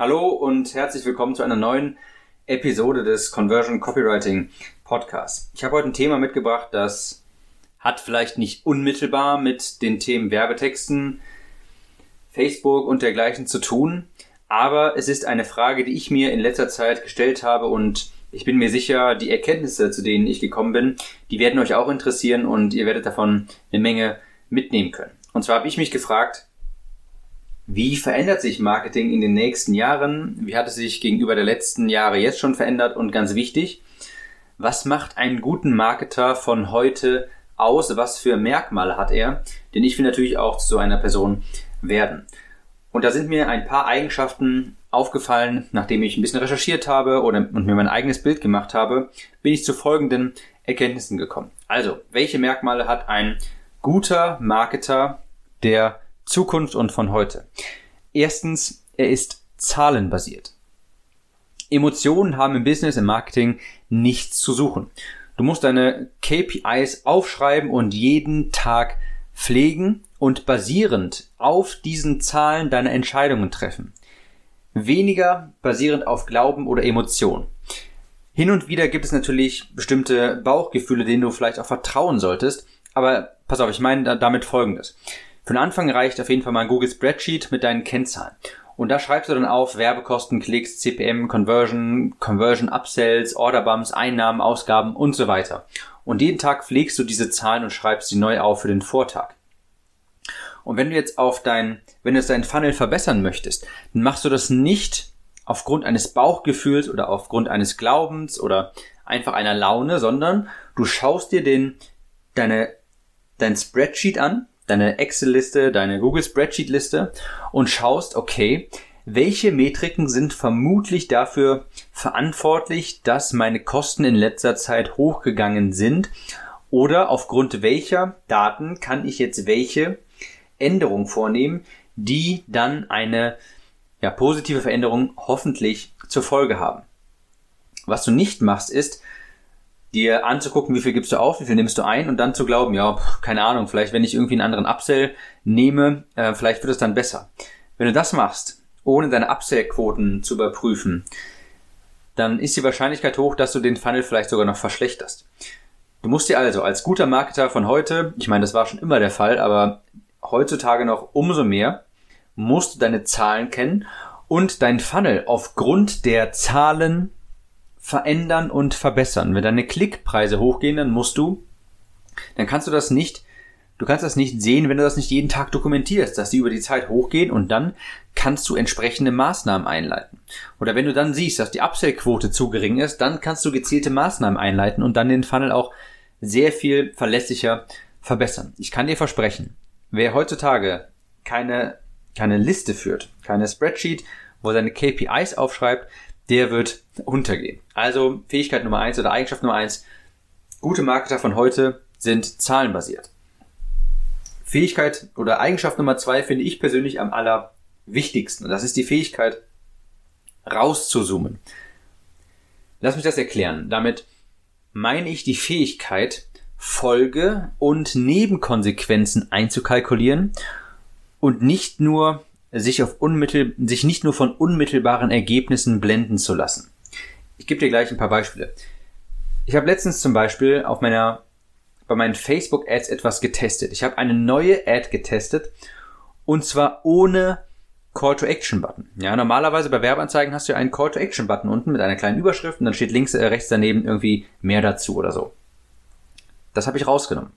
Hallo und herzlich willkommen zu einer neuen Episode des Conversion Copywriting Podcasts. Ich habe heute ein Thema mitgebracht, das hat vielleicht nicht unmittelbar mit den Themen Werbetexten, Facebook und dergleichen zu tun, aber es ist eine Frage, die ich mir in letzter Zeit gestellt habe und ich bin mir sicher, die Erkenntnisse, zu denen ich gekommen bin, die werden euch auch interessieren und ihr werdet davon eine Menge mitnehmen können. Und zwar habe ich mich gefragt, wie verändert sich Marketing in den nächsten Jahren? Wie hat es sich gegenüber der letzten Jahre jetzt schon verändert? Und ganz wichtig, was macht einen guten Marketer von heute aus? Was für Merkmale hat er? Denn ich will natürlich auch zu so einer Person werden. Und da sind mir ein paar Eigenschaften aufgefallen, nachdem ich ein bisschen recherchiert habe oder und mir mein eigenes Bild gemacht habe, bin ich zu folgenden Erkenntnissen gekommen. Also, welche Merkmale hat ein guter Marketer der Zukunft und von heute. Erstens, er ist zahlenbasiert. Emotionen haben im Business, im Marketing nichts zu suchen. Du musst deine KPIs aufschreiben und jeden Tag pflegen und basierend auf diesen Zahlen deine Entscheidungen treffen. Weniger basierend auf Glauben oder Emotion. Hin und wieder gibt es natürlich bestimmte Bauchgefühle, denen du vielleicht auch vertrauen solltest. Aber pass auf, ich meine damit Folgendes. Für den Anfang reicht auf jeden Fall mal ein Google Spreadsheet mit deinen Kennzahlen. Und da schreibst du dann auf Werbekosten, Klicks, CPM, Conversion, Conversion Upsells, Orderbumps, Einnahmen, Ausgaben und so weiter. Und jeden Tag pflegst du diese Zahlen und schreibst sie neu auf für den Vortag. Und wenn du jetzt auf dein, wenn du jetzt deinen Funnel verbessern möchtest, dann machst du das nicht aufgrund eines Bauchgefühls oder aufgrund eines Glaubens oder einfach einer Laune, sondern du schaust dir den, deine, dein Spreadsheet an deine Excel-Liste, deine Google Spreadsheet-Liste und schaust, okay, welche Metriken sind vermutlich dafür verantwortlich, dass meine Kosten in letzter Zeit hochgegangen sind oder aufgrund welcher Daten kann ich jetzt welche Änderung vornehmen, die dann eine ja, positive Veränderung hoffentlich zur Folge haben. Was du nicht machst, ist, dir anzugucken, wie viel gibst du auf, wie viel nimmst du ein und dann zu glauben, ja, keine Ahnung, vielleicht wenn ich irgendwie einen anderen Upsell nehme, äh, vielleicht wird es dann besser. Wenn du das machst, ohne deine Upsell-Quoten zu überprüfen, dann ist die Wahrscheinlichkeit hoch, dass du den Funnel vielleicht sogar noch verschlechterst. Du musst dir also als guter Marketer von heute, ich meine, das war schon immer der Fall, aber heutzutage noch umso mehr, musst du deine Zahlen kennen und dein Funnel aufgrund der Zahlen verändern und verbessern. Wenn deine Klickpreise hochgehen, dann musst du, dann kannst du das nicht, du kannst das nicht sehen, wenn du das nicht jeden Tag dokumentierst, dass die über die Zeit hochgehen und dann kannst du entsprechende Maßnahmen einleiten. Oder wenn du dann siehst, dass die Upsell-Quote zu gering ist, dann kannst du gezielte Maßnahmen einleiten und dann den Funnel auch sehr viel verlässlicher verbessern. Ich kann dir versprechen, wer heutzutage keine, keine Liste führt, keine Spreadsheet, wo er seine KPIs aufschreibt, der wird untergehen. Also Fähigkeit Nummer eins oder Eigenschaft Nummer eins: gute Marketer von heute sind zahlenbasiert. Fähigkeit oder Eigenschaft Nummer zwei finde ich persönlich am allerwichtigsten. Und das ist die Fähigkeit, rauszuzoomen. Lass mich das erklären. Damit meine ich die Fähigkeit, Folge und Nebenkonsequenzen einzukalkulieren und nicht nur sich auf unmittel, sich nicht nur von unmittelbaren Ergebnissen blenden zu lassen. Ich gebe dir gleich ein paar Beispiele. Ich habe letztens zum Beispiel auf meiner, bei meinen Facebook Ads etwas getestet. Ich habe eine neue Ad getestet und zwar ohne Call to Action Button. Ja, normalerweise bei Werbeanzeigen hast du ja einen Call to Action Button unten mit einer kleinen Überschrift und dann steht links, äh, rechts daneben irgendwie mehr dazu oder so. Das habe ich rausgenommen.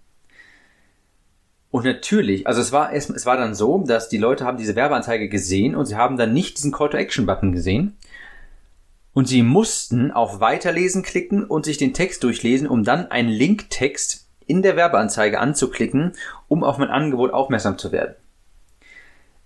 Und natürlich, also es war, es, es war dann so, dass die Leute haben diese Werbeanzeige gesehen und sie haben dann nicht diesen Call-to-Action-Button gesehen. Und sie mussten auf Weiterlesen klicken und sich den Text durchlesen, um dann einen Linktext in der Werbeanzeige anzuklicken, um auf mein Angebot aufmerksam zu werden.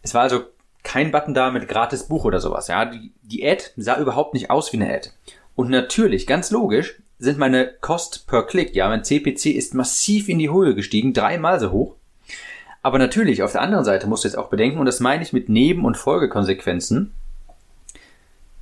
Es war also kein Button da mit gratis Buch oder sowas. Ja, die, die Ad sah überhaupt nicht aus wie eine Ad. Und natürlich, ganz logisch, sind meine Cost per Klick, ja, mein CPC ist massiv in die Höhe gestiegen, dreimal so hoch. Aber natürlich, auf der anderen Seite musst du jetzt auch bedenken, und das meine ich mit Neben- und Folgekonsequenzen,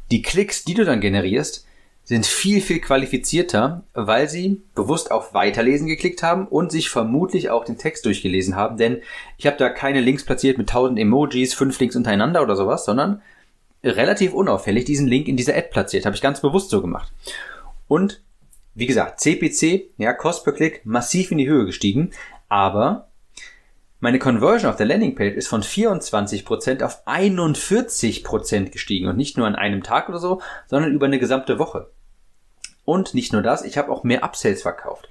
die Klicks, die du dann generierst, sind viel, viel qualifizierter, weil sie bewusst auf Weiterlesen geklickt haben und sich vermutlich auch den Text durchgelesen haben, denn ich habe da keine Links platziert mit tausend Emojis, fünf Links untereinander oder sowas, sondern relativ unauffällig diesen Link in dieser Ad platziert. Habe ich ganz bewusst so gemacht. Und wie gesagt, CPC, ja, Cost per Click, massiv in die Höhe gestiegen, aber meine Conversion auf der Landingpage ist von 24% auf 41% gestiegen und nicht nur an einem Tag oder so, sondern über eine gesamte Woche. Und nicht nur das, ich habe auch mehr Upsells verkauft.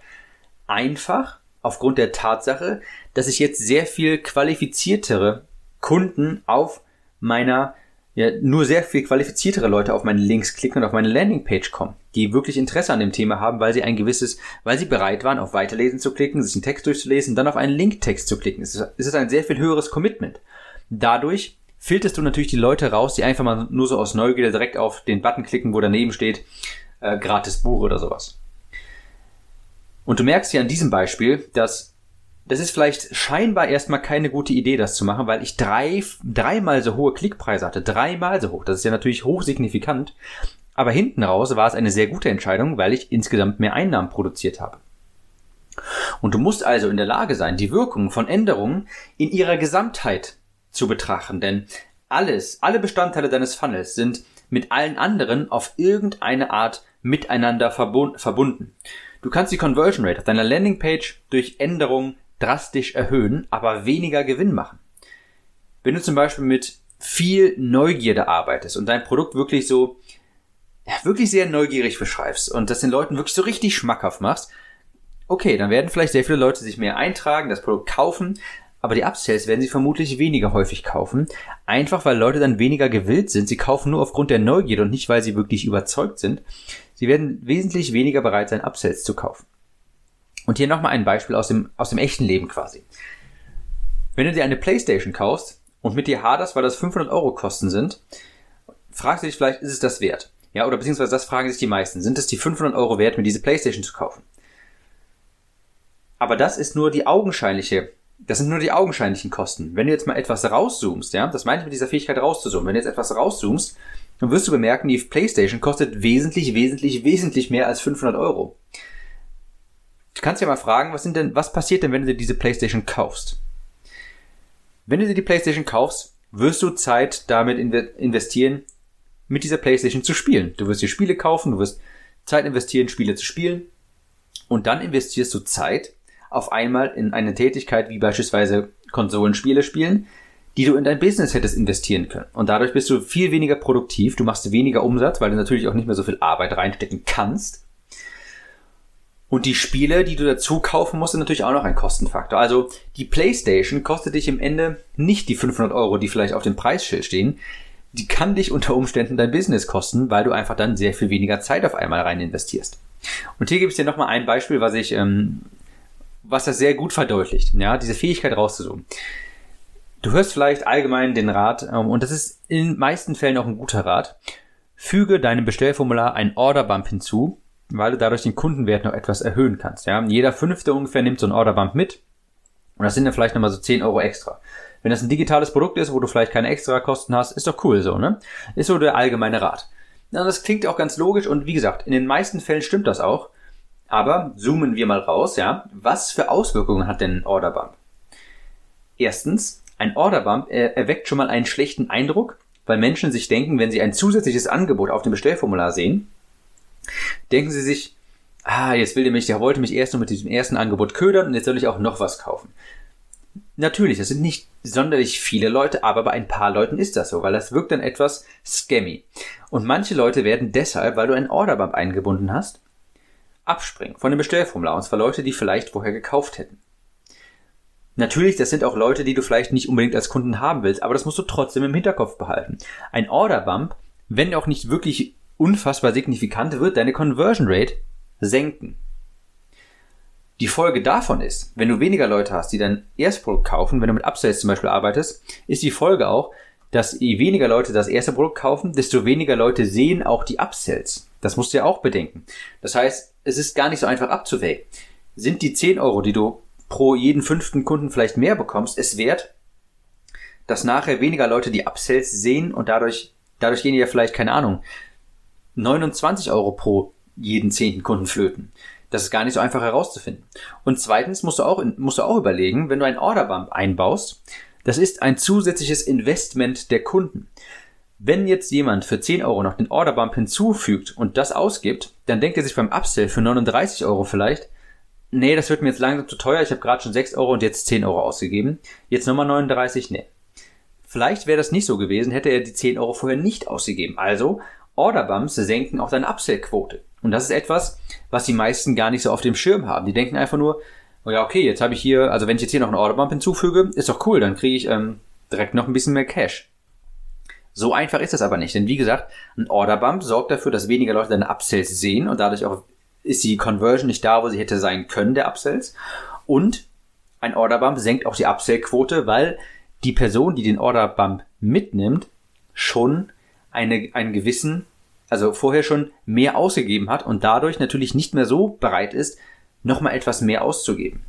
Einfach aufgrund der Tatsache, dass ich jetzt sehr viel qualifiziertere Kunden auf meiner ja, nur sehr viel qualifiziertere Leute auf meine Links klicken und auf meine Landingpage kommen, die wirklich Interesse an dem Thema haben, weil sie ein gewisses, weil sie bereit waren, auf Weiterlesen zu klicken, sich einen Text durchzulesen, dann auf einen Linktext zu klicken. Es ist, es ist ein sehr viel höheres Commitment. Dadurch filterst du natürlich die Leute raus, die einfach mal nur so aus Neugierde direkt auf den Button klicken, wo daneben steht, äh, gratis Buch oder sowas. Und du merkst hier an diesem Beispiel, dass das ist vielleicht scheinbar erstmal keine gute Idee, das zu machen, weil ich drei, dreimal so hohe Klickpreise hatte. Dreimal so hoch. Das ist ja natürlich hochsignifikant. Aber hinten raus war es eine sehr gute Entscheidung, weil ich insgesamt mehr Einnahmen produziert habe. Und du musst also in der Lage sein, die Wirkungen von Änderungen in ihrer Gesamtheit zu betrachten, denn alles, alle Bestandteile deines Funnels sind mit allen anderen auf irgendeine Art miteinander verbunden. Du kannst die Conversion Rate auf deiner Landingpage durch Änderungen drastisch erhöhen, aber weniger Gewinn machen. Wenn du zum Beispiel mit viel Neugierde arbeitest und dein Produkt wirklich so, ja, wirklich sehr neugierig beschreibst und das den Leuten wirklich so richtig schmackhaft machst, okay, dann werden vielleicht sehr viele Leute sich mehr eintragen, das Produkt kaufen, aber die Upsells werden sie vermutlich weniger häufig kaufen, einfach weil Leute dann weniger gewillt sind. Sie kaufen nur aufgrund der Neugierde und nicht, weil sie wirklich überzeugt sind. Sie werden wesentlich weniger bereit sein, Upsells zu kaufen. Und hier nochmal ein Beispiel aus dem, aus dem echten Leben quasi. Wenn du dir eine Playstation kaufst und mit dir haderst, weil das 500 Euro Kosten sind, fragst du dich vielleicht, ist es das wert? Ja, oder beziehungsweise das fragen sich die meisten. Sind es die 500 Euro wert, mir diese Playstation zu kaufen? Aber das ist nur die augenscheinliche, das sind nur die augenscheinlichen Kosten. Wenn du jetzt mal etwas rauszoomst, ja, das meine ich mit dieser Fähigkeit rauszuzoomen. Wenn du jetzt etwas rauszoomst, dann wirst du bemerken, die Playstation kostet wesentlich, wesentlich, wesentlich mehr als 500 Euro. Du kannst ja mal fragen, was sind denn, was passiert denn, wenn du dir diese PlayStation kaufst? Wenn du dir die PlayStation kaufst, wirst du Zeit damit investieren, mit dieser PlayStation zu spielen. Du wirst dir Spiele kaufen, du wirst Zeit investieren, Spiele zu spielen. Und dann investierst du Zeit auf einmal in eine Tätigkeit wie beispielsweise Konsolenspiele spielen, die du in dein Business hättest investieren können. Und dadurch bist du viel weniger produktiv, du machst weniger Umsatz, weil du natürlich auch nicht mehr so viel Arbeit reinstecken kannst. Und die Spiele, die du dazu kaufen musst, sind natürlich auch noch ein Kostenfaktor. Also die PlayStation kostet dich im Ende nicht die 500 Euro, die vielleicht auf dem Preisschild stehen. Die kann dich unter Umständen dein Business kosten, weil du einfach dann sehr viel weniger Zeit auf einmal rein investierst. Und hier gibt es dir nochmal ein Beispiel, was ich, ähm, was das sehr gut verdeutlicht. Ja, diese Fähigkeit rauszuzoomen. Du hörst vielleicht allgemein den Rat, ähm, und das ist in den meisten Fällen auch ein guter Rat. Füge deinem Bestellformular ein Orderbump hinzu, weil du dadurch den Kundenwert noch etwas erhöhen kannst. Ja? Jeder Fünfte ungefähr nimmt so ein Orderbump mit und das sind dann vielleicht nochmal so 10 Euro extra. Wenn das ein digitales Produkt ist, wo du vielleicht keine extra Kosten hast, ist doch cool so, ne? Ist so der allgemeine Rat. Ja, das klingt auch ganz logisch und wie gesagt, in den meisten Fällen stimmt das auch. Aber zoomen wir mal raus, ja. Was für Auswirkungen hat denn ein Orderbump? Erstens, ein Orderbump erweckt schon mal einen schlechten Eindruck, weil Menschen sich denken, wenn sie ein zusätzliches Angebot auf dem Bestellformular sehen, denken sie sich, ah, jetzt will der mich, der wollte mich erst nur mit diesem ersten Angebot ködern und jetzt soll ich auch noch was kaufen. Natürlich, das sind nicht sonderlich viele Leute, aber bei ein paar Leuten ist das so, weil das wirkt dann etwas scammy. Und manche Leute werden deshalb, weil du einen Orderbump eingebunden hast, abspringen von dem Bestellformular. Und zwar Leute, die vielleicht vorher gekauft hätten. Natürlich, das sind auch Leute, die du vielleicht nicht unbedingt als Kunden haben willst, aber das musst du trotzdem im Hinterkopf behalten. Ein Orderbump, wenn auch nicht wirklich unfassbar signifikant, wird deine Conversion Rate senken. Die Folge davon ist, wenn du weniger Leute hast, die dein Erstprodukt kaufen, wenn du mit Upsells zum Beispiel arbeitest, ist die Folge auch, dass je weniger Leute das erste Produkt kaufen, desto weniger Leute sehen auch die Upsells. Das musst du ja auch bedenken. Das heißt, es ist gar nicht so einfach abzuwägen. Sind die 10 Euro, die du pro jeden fünften Kunden vielleicht mehr bekommst, es wert, dass nachher weniger Leute die Upsells sehen und dadurch, dadurch gehen ja vielleicht, keine Ahnung, 29 Euro pro jeden zehnten Kunden flöten. Das ist gar nicht so einfach herauszufinden. Und zweitens musst du auch, musst du auch überlegen, wenn du ein Orderbump einbaust, das ist ein zusätzliches Investment der Kunden. Wenn jetzt jemand für 10 Euro noch den Orderbump hinzufügt und das ausgibt, dann denkt er sich beim Upsell für 39 Euro vielleicht, nee, das wird mir jetzt langsam zu teuer, ich habe gerade schon 6 Euro und jetzt 10 Euro ausgegeben. Jetzt nochmal 39, nee. Vielleicht wäre das nicht so gewesen, hätte er die 10 Euro vorher nicht ausgegeben. Also, Orderbumps senken auch deine Upsell-Quote. Und das ist etwas, was die meisten gar nicht so auf dem Schirm haben. Die denken einfach nur, oh ja, okay, jetzt habe ich hier, also wenn ich jetzt hier noch einen Orderbump hinzufüge, ist doch cool, dann kriege ich ähm, direkt noch ein bisschen mehr Cash. So einfach ist das aber nicht, denn wie gesagt, ein Orderbump sorgt dafür, dass weniger Leute deine Upsells sehen und dadurch auch ist die Conversion nicht da, wo sie hätte sein können, der Upsells. Und ein Orderbump senkt auch die Upsell-Quote, weil die Person, die den Orderbump mitnimmt, schon eine, einen gewissen, also vorher schon mehr ausgegeben hat und dadurch natürlich nicht mehr so bereit ist, nochmal etwas mehr auszugeben.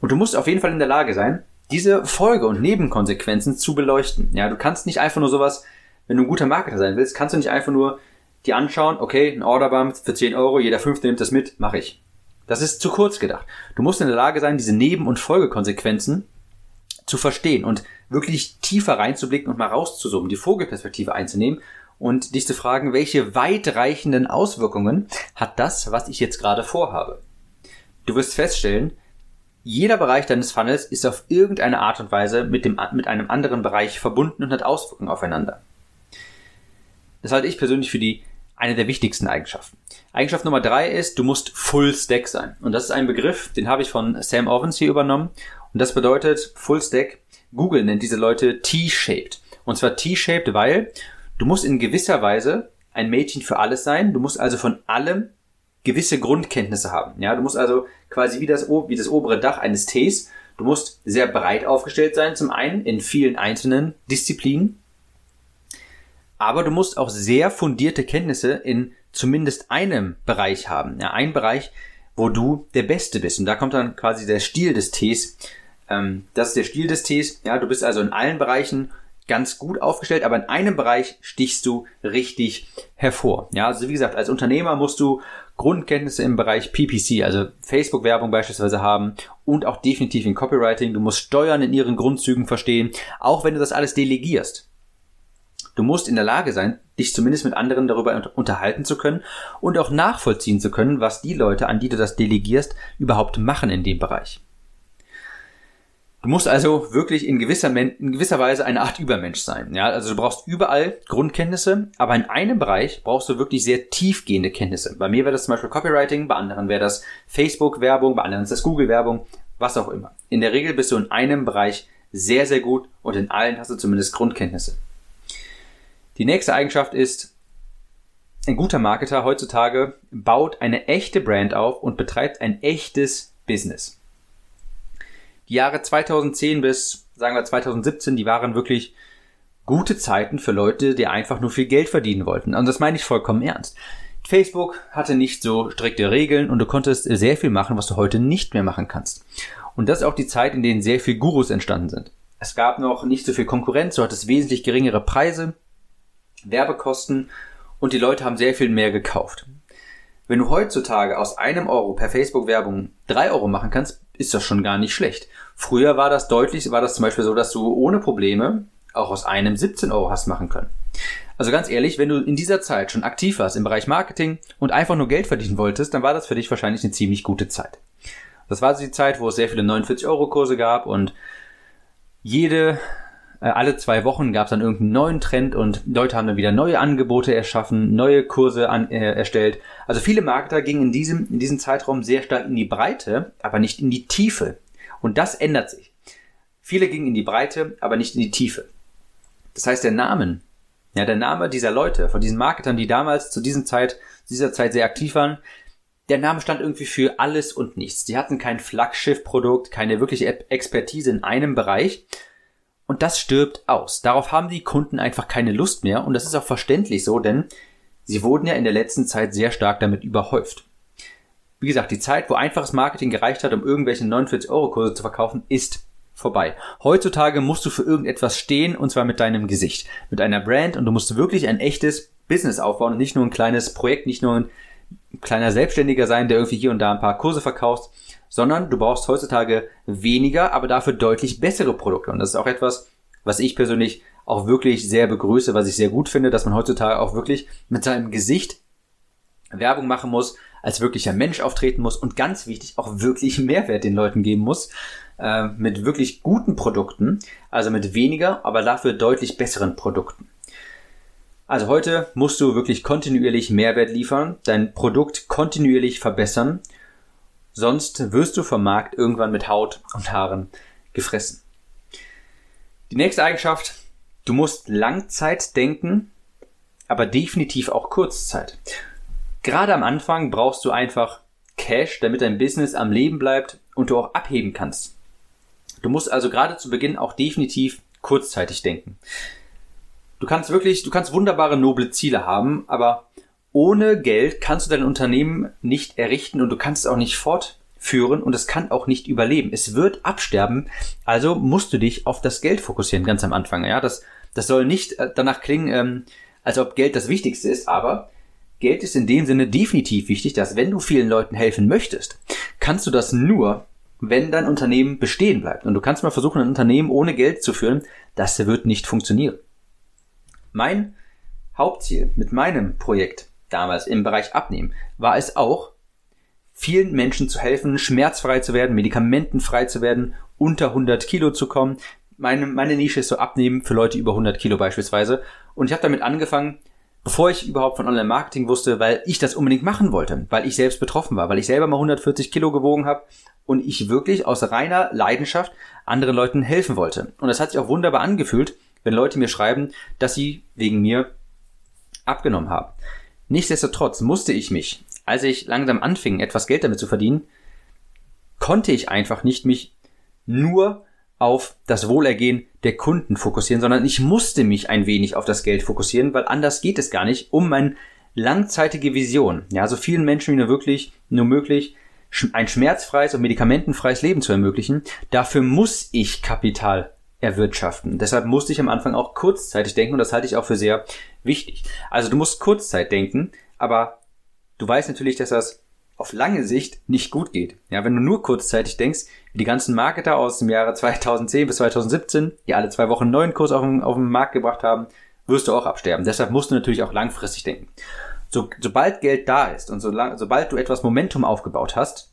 Und du musst auf jeden Fall in der Lage sein, diese Folge- und Nebenkonsequenzen zu beleuchten. Ja, du kannst nicht einfach nur sowas, wenn du ein guter Marketer sein willst, kannst du nicht einfach nur dir anschauen, okay, ein Orderbump für 10 Euro, jeder fünfte nimmt das mit, mache ich. Das ist zu kurz gedacht. Du musst in der Lage sein, diese Neben- und Folgekonsequenzen zu verstehen und wirklich tiefer reinzublicken und mal rauszuzoomen, die Vogelperspektive einzunehmen und dich zu fragen, welche weitreichenden Auswirkungen hat das, was ich jetzt gerade vorhabe. Du wirst feststellen, jeder Bereich deines Funnels ist auf irgendeine Art und Weise mit, dem, mit einem anderen Bereich verbunden und hat Auswirkungen aufeinander. Das halte ich persönlich für die eine der wichtigsten Eigenschaften. Eigenschaft Nummer drei ist, du musst Full Stack sein. Und das ist ein Begriff, den habe ich von Sam Ovens hier übernommen. Und das bedeutet Full Stack. Google nennt diese Leute T-shaped. Und zwar T-shaped, weil du musst in gewisser Weise ein Mädchen für alles sein. Du musst also von allem gewisse Grundkenntnisse haben. Ja, du musst also quasi wie das, wie das obere Dach eines Tees. Du musst sehr breit aufgestellt sein, zum einen in vielen einzelnen Disziplinen. Aber du musst auch sehr fundierte Kenntnisse in zumindest einem Bereich haben. Ja, ein Bereich, wo du der Beste bist. Und da kommt dann quasi der Stil des Tees. Ähm, das ist der Stil des Tees. Ja, du bist also in allen Bereichen ganz gut aufgestellt, aber in einem Bereich stichst du richtig hervor. Ja, also wie gesagt, als Unternehmer musst du Grundkenntnisse im Bereich PPC, also Facebook-Werbung beispielsweise haben und auch definitiv in Copywriting. Du musst Steuern in ihren Grundzügen verstehen, auch wenn du das alles delegierst. Du musst in der Lage sein, dich zumindest mit anderen darüber unterhalten zu können und auch nachvollziehen zu können, was die Leute, an die du das delegierst, überhaupt machen in dem Bereich. Du musst also wirklich in gewisser, in gewisser Weise eine Art Übermensch sein. Ja, also du brauchst überall Grundkenntnisse, aber in einem Bereich brauchst du wirklich sehr tiefgehende Kenntnisse. Bei mir wäre das zum Beispiel Copywriting, bei anderen wäre das Facebook-Werbung, bei anderen ist das Google-Werbung, was auch immer. In der Regel bist du in einem Bereich sehr, sehr gut und in allen hast du zumindest Grundkenntnisse. Die nächste Eigenschaft ist, ein guter Marketer heutzutage baut eine echte Brand auf und betreibt ein echtes Business. Die Jahre 2010 bis, sagen wir 2017, die waren wirklich gute Zeiten für Leute, die einfach nur viel Geld verdienen wollten. Und das meine ich vollkommen ernst. Facebook hatte nicht so strikte Regeln und du konntest sehr viel machen, was du heute nicht mehr machen kannst. Und das ist auch die Zeit, in denen sehr viel Gurus entstanden sind. Es gab noch nicht so viel Konkurrenz, du hattest wesentlich geringere Preise, Werbekosten und die Leute haben sehr viel mehr gekauft. Wenn du heutzutage aus einem Euro per Facebook-Werbung drei Euro machen kannst, ist das schon gar nicht schlecht. Früher war das deutlich, war das zum Beispiel so, dass du ohne Probleme auch aus einem 17 Euro hast machen können. Also ganz ehrlich, wenn du in dieser Zeit schon aktiv warst im Bereich Marketing und einfach nur Geld verdienen wolltest, dann war das für dich wahrscheinlich eine ziemlich gute Zeit. Das war die Zeit, wo es sehr viele 49-Euro-Kurse gab und jede, äh, alle zwei Wochen gab es dann irgendeinen neuen Trend und Leute haben dann wieder neue Angebote erschaffen, neue Kurse an, äh, erstellt. Also viele Marketer gingen in diesem, in diesem Zeitraum sehr stark in die Breite, aber nicht in die Tiefe. Und das ändert sich. Viele gingen in die Breite, aber nicht in die Tiefe. Das heißt, der Namen, ja, der Name dieser Leute, von diesen Marketern, die damals zu diesem Zeit, dieser Zeit sehr aktiv waren, der Name stand irgendwie für alles und nichts. Die hatten kein Flaggschiff-Produkt, keine wirkliche Expertise in einem Bereich. Und das stirbt aus. Darauf haben die Kunden einfach keine Lust mehr. Und das ist auch verständlich so, denn sie wurden ja in der letzten Zeit sehr stark damit überhäuft. Wie gesagt, die Zeit, wo einfaches Marketing gereicht hat, um irgendwelche 49-Euro-Kurse zu verkaufen, ist vorbei. Heutzutage musst du für irgendetwas stehen und zwar mit deinem Gesicht, mit einer Brand und du musst wirklich ein echtes Business aufbauen und nicht nur ein kleines Projekt, nicht nur ein kleiner Selbstständiger sein, der irgendwie hier und da ein paar Kurse verkauft, sondern du brauchst heutzutage weniger, aber dafür deutlich bessere Produkte. Und das ist auch etwas, was ich persönlich auch wirklich sehr begrüße, was ich sehr gut finde, dass man heutzutage auch wirklich mit seinem Gesicht Werbung machen muss, als wirklicher Mensch auftreten muss und ganz wichtig auch wirklich Mehrwert den Leuten geben muss äh, mit wirklich guten Produkten, also mit weniger, aber dafür deutlich besseren Produkten. Also heute musst du wirklich kontinuierlich Mehrwert liefern, dein Produkt kontinuierlich verbessern, sonst wirst du vom Markt irgendwann mit Haut und Haaren gefressen. Die nächste Eigenschaft, du musst Langzeit denken, aber definitiv auch Kurzzeit. Gerade am Anfang brauchst du einfach Cash, damit dein Business am Leben bleibt und du auch abheben kannst. Du musst also gerade zu Beginn auch definitiv kurzzeitig denken. Du kannst wirklich, du kannst wunderbare, noble Ziele haben, aber ohne Geld kannst du dein Unternehmen nicht errichten und du kannst es auch nicht fortführen und es kann auch nicht überleben. Es wird absterben, also musst du dich auf das Geld fokussieren ganz am Anfang. Ja, das, das soll nicht äh, danach klingen, ähm, als ob Geld das Wichtigste ist, aber Geld ist in dem Sinne definitiv wichtig, dass wenn du vielen Leuten helfen möchtest, kannst du das nur, wenn dein Unternehmen bestehen bleibt. Und du kannst mal versuchen, ein Unternehmen ohne Geld zu führen, das wird nicht funktionieren. Mein Hauptziel mit meinem Projekt damals im Bereich Abnehmen war es auch, vielen Menschen zu helfen, schmerzfrei zu werden, medikamentenfrei zu werden, unter 100 Kilo zu kommen. Meine, meine Nische ist so Abnehmen für Leute über 100 Kilo beispielsweise. Und ich habe damit angefangen, bevor ich überhaupt von Online-Marketing wusste, weil ich das unbedingt machen wollte, weil ich selbst betroffen war, weil ich selber mal 140 Kilo gewogen habe und ich wirklich aus reiner Leidenschaft anderen Leuten helfen wollte. Und das hat sich auch wunderbar angefühlt, wenn Leute mir schreiben, dass sie wegen mir abgenommen haben. Nichtsdestotrotz musste ich mich, als ich langsam anfing, etwas Geld damit zu verdienen, konnte ich einfach nicht mich nur auf das Wohlergehen der Kunden fokussieren, sondern ich musste mich ein wenig auf das Geld fokussieren, weil anders geht es gar nicht, um meine langzeitige Vision, ja, so vielen Menschen wie nur wirklich, nur möglich, ein schmerzfreies und medikamentenfreies Leben zu ermöglichen. Dafür muss ich Kapital erwirtschaften. Deshalb musste ich am Anfang auch kurzzeitig denken und das halte ich auch für sehr wichtig. Also du musst kurzzeit denken, aber du weißt natürlich, dass das auf lange Sicht nicht gut geht. Ja, wenn du nur kurzzeitig denkst, wie die ganzen Marketer aus dem Jahre 2010 bis 2017, die alle zwei Wochen einen neuen Kurs auf den, auf den Markt gebracht haben, wirst du auch absterben. Deshalb musst du natürlich auch langfristig denken. So, sobald Geld da ist und so lang, sobald du etwas Momentum aufgebaut hast,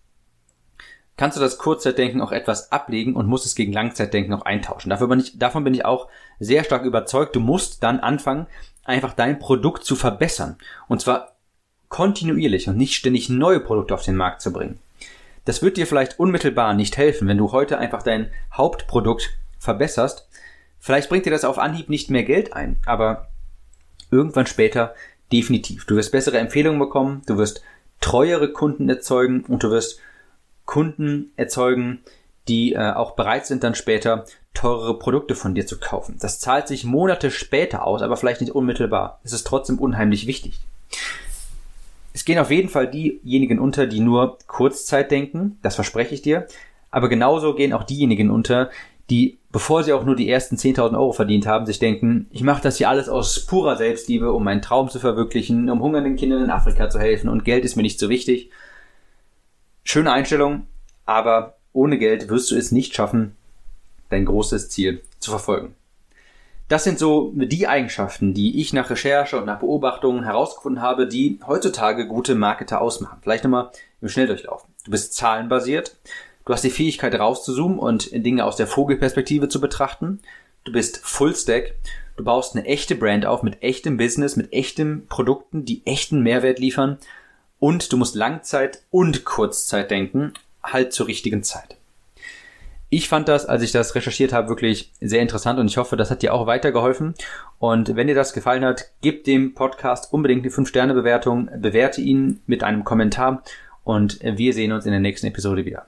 kannst du das Kurzzeitdenken auch etwas ablegen und musst es gegen Langzeitdenken auch eintauschen. Dafür bin ich, davon bin ich auch sehr stark überzeugt. Du musst dann anfangen, einfach dein Produkt zu verbessern. Und zwar kontinuierlich und nicht ständig neue Produkte auf den Markt zu bringen. Das wird dir vielleicht unmittelbar nicht helfen, wenn du heute einfach dein Hauptprodukt verbesserst. Vielleicht bringt dir das auf Anhieb nicht mehr Geld ein, aber irgendwann später definitiv. Du wirst bessere Empfehlungen bekommen, du wirst treuere Kunden erzeugen und du wirst Kunden erzeugen, die äh, auch bereit sind, dann später teurere Produkte von dir zu kaufen. Das zahlt sich Monate später aus, aber vielleicht nicht unmittelbar. Es ist trotzdem unheimlich wichtig. Es gehen auf jeden Fall diejenigen unter, die nur Kurzzeit denken, das verspreche ich dir. Aber genauso gehen auch diejenigen unter, die, bevor sie auch nur die ersten 10.000 Euro verdient haben, sich denken, ich mache das hier alles aus purer Selbstliebe, um meinen Traum zu verwirklichen, um hungernden Kindern in Afrika zu helfen und Geld ist mir nicht so wichtig. Schöne Einstellung, aber ohne Geld wirst du es nicht schaffen, dein großes Ziel zu verfolgen. Das sind so die Eigenschaften, die ich nach Recherche und nach Beobachtungen herausgefunden habe, die heutzutage gute Marketer ausmachen. Vielleicht nochmal im Schnelldurchlauf. Du bist zahlenbasiert. Du hast die Fähigkeit rauszuzoomen und Dinge aus der Vogelperspektive zu betrachten. Du bist Fullstack. Du baust eine echte Brand auf mit echtem Business, mit echten Produkten, die echten Mehrwert liefern. Und du musst Langzeit und Kurzzeit denken, halt zur richtigen Zeit. Ich fand das, als ich das recherchiert habe, wirklich sehr interessant und ich hoffe, das hat dir auch weitergeholfen. Und wenn dir das gefallen hat, gib dem Podcast unbedingt eine 5-Sterne-Bewertung, bewerte ihn mit einem Kommentar und wir sehen uns in der nächsten Episode wieder.